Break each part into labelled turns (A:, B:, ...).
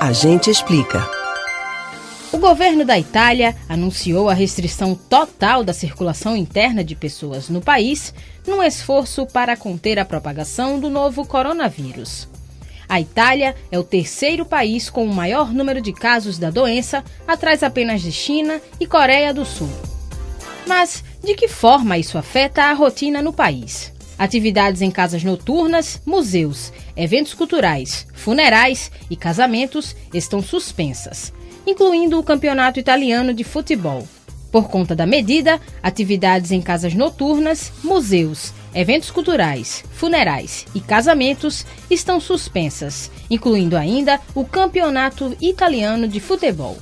A: A gente explica.
B: O governo da Itália anunciou a restrição total da circulação interna de pessoas no país, num esforço para conter a propagação do novo coronavírus. A Itália é o terceiro país com o maior número de casos da doença, atrás apenas de China e Coreia do Sul. Mas de que forma isso afeta a rotina no país? Atividades em casas noturnas, museus, eventos culturais, funerais e casamentos estão suspensas, incluindo o Campeonato Italiano de Futebol. Por conta da medida, atividades em casas noturnas, museus, eventos culturais, funerais e casamentos estão suspensas, incluindo ainda o Campeonato Italiano de Futebol.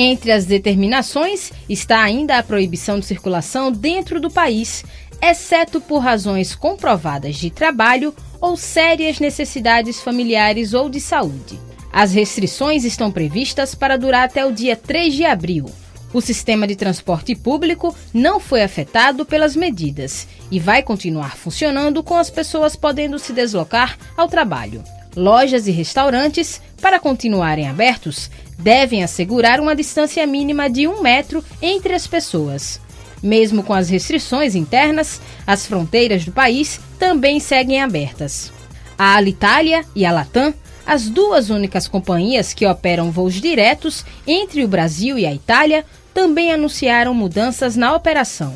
B: Entre as determinações está ainda a proibição de circulação dentro do país, exceto por razões comprovadas de trabalho ou sérias necessidades familiares ou de saúde. As restrições estão previstas para durar até o dia 3 de abril. O sistema de transporte público não foi afetado pelas medidas e vai continuar funcionando com as pessoas podendo se deslocar ao trabalho. Lojas e restaurantes, para continuarem abertos, devem assegurar uma distância mínima de um metro entre as pessoas. Mesmo com as restrições internas, as fronteiras do país também seguem abertas. A Alitalia e a Latam, as duas únicas companhias que operam voos diretos entre o Brasil e a Itália, também anunciaram mudanças na operação.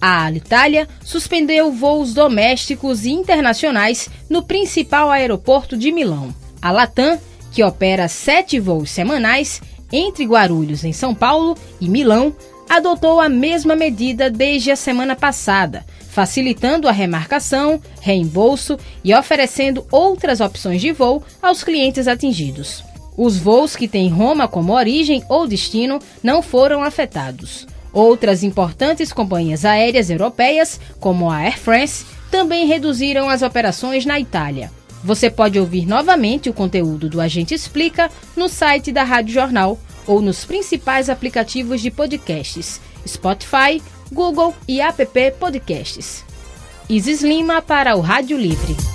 B: A Alitalia suspendeu voos domésticos e internacionais no principal aeroporto de Milão. A Latam que opera sete voos semanais entre Guarulhos, em São Paulo, e Milão, adotou a mesma medida desde a semana passada, facilitando a remarcação, reembolso e oferecendo outras opções de voo aos clientes atingidos. Os voos que têm Roma como origem ou destino não foram afetados. Outras importantes companhias aéreas europeias, como a Air France, também reduziram as operações na Itália. Você pode ouvir novamente o conteúdo do Agente Explica no site da Rádio Jornal ou nos principais aplicativos de podcasts: Spotify, Google e App Podcasts. Isis Lima para o Rádio Livre.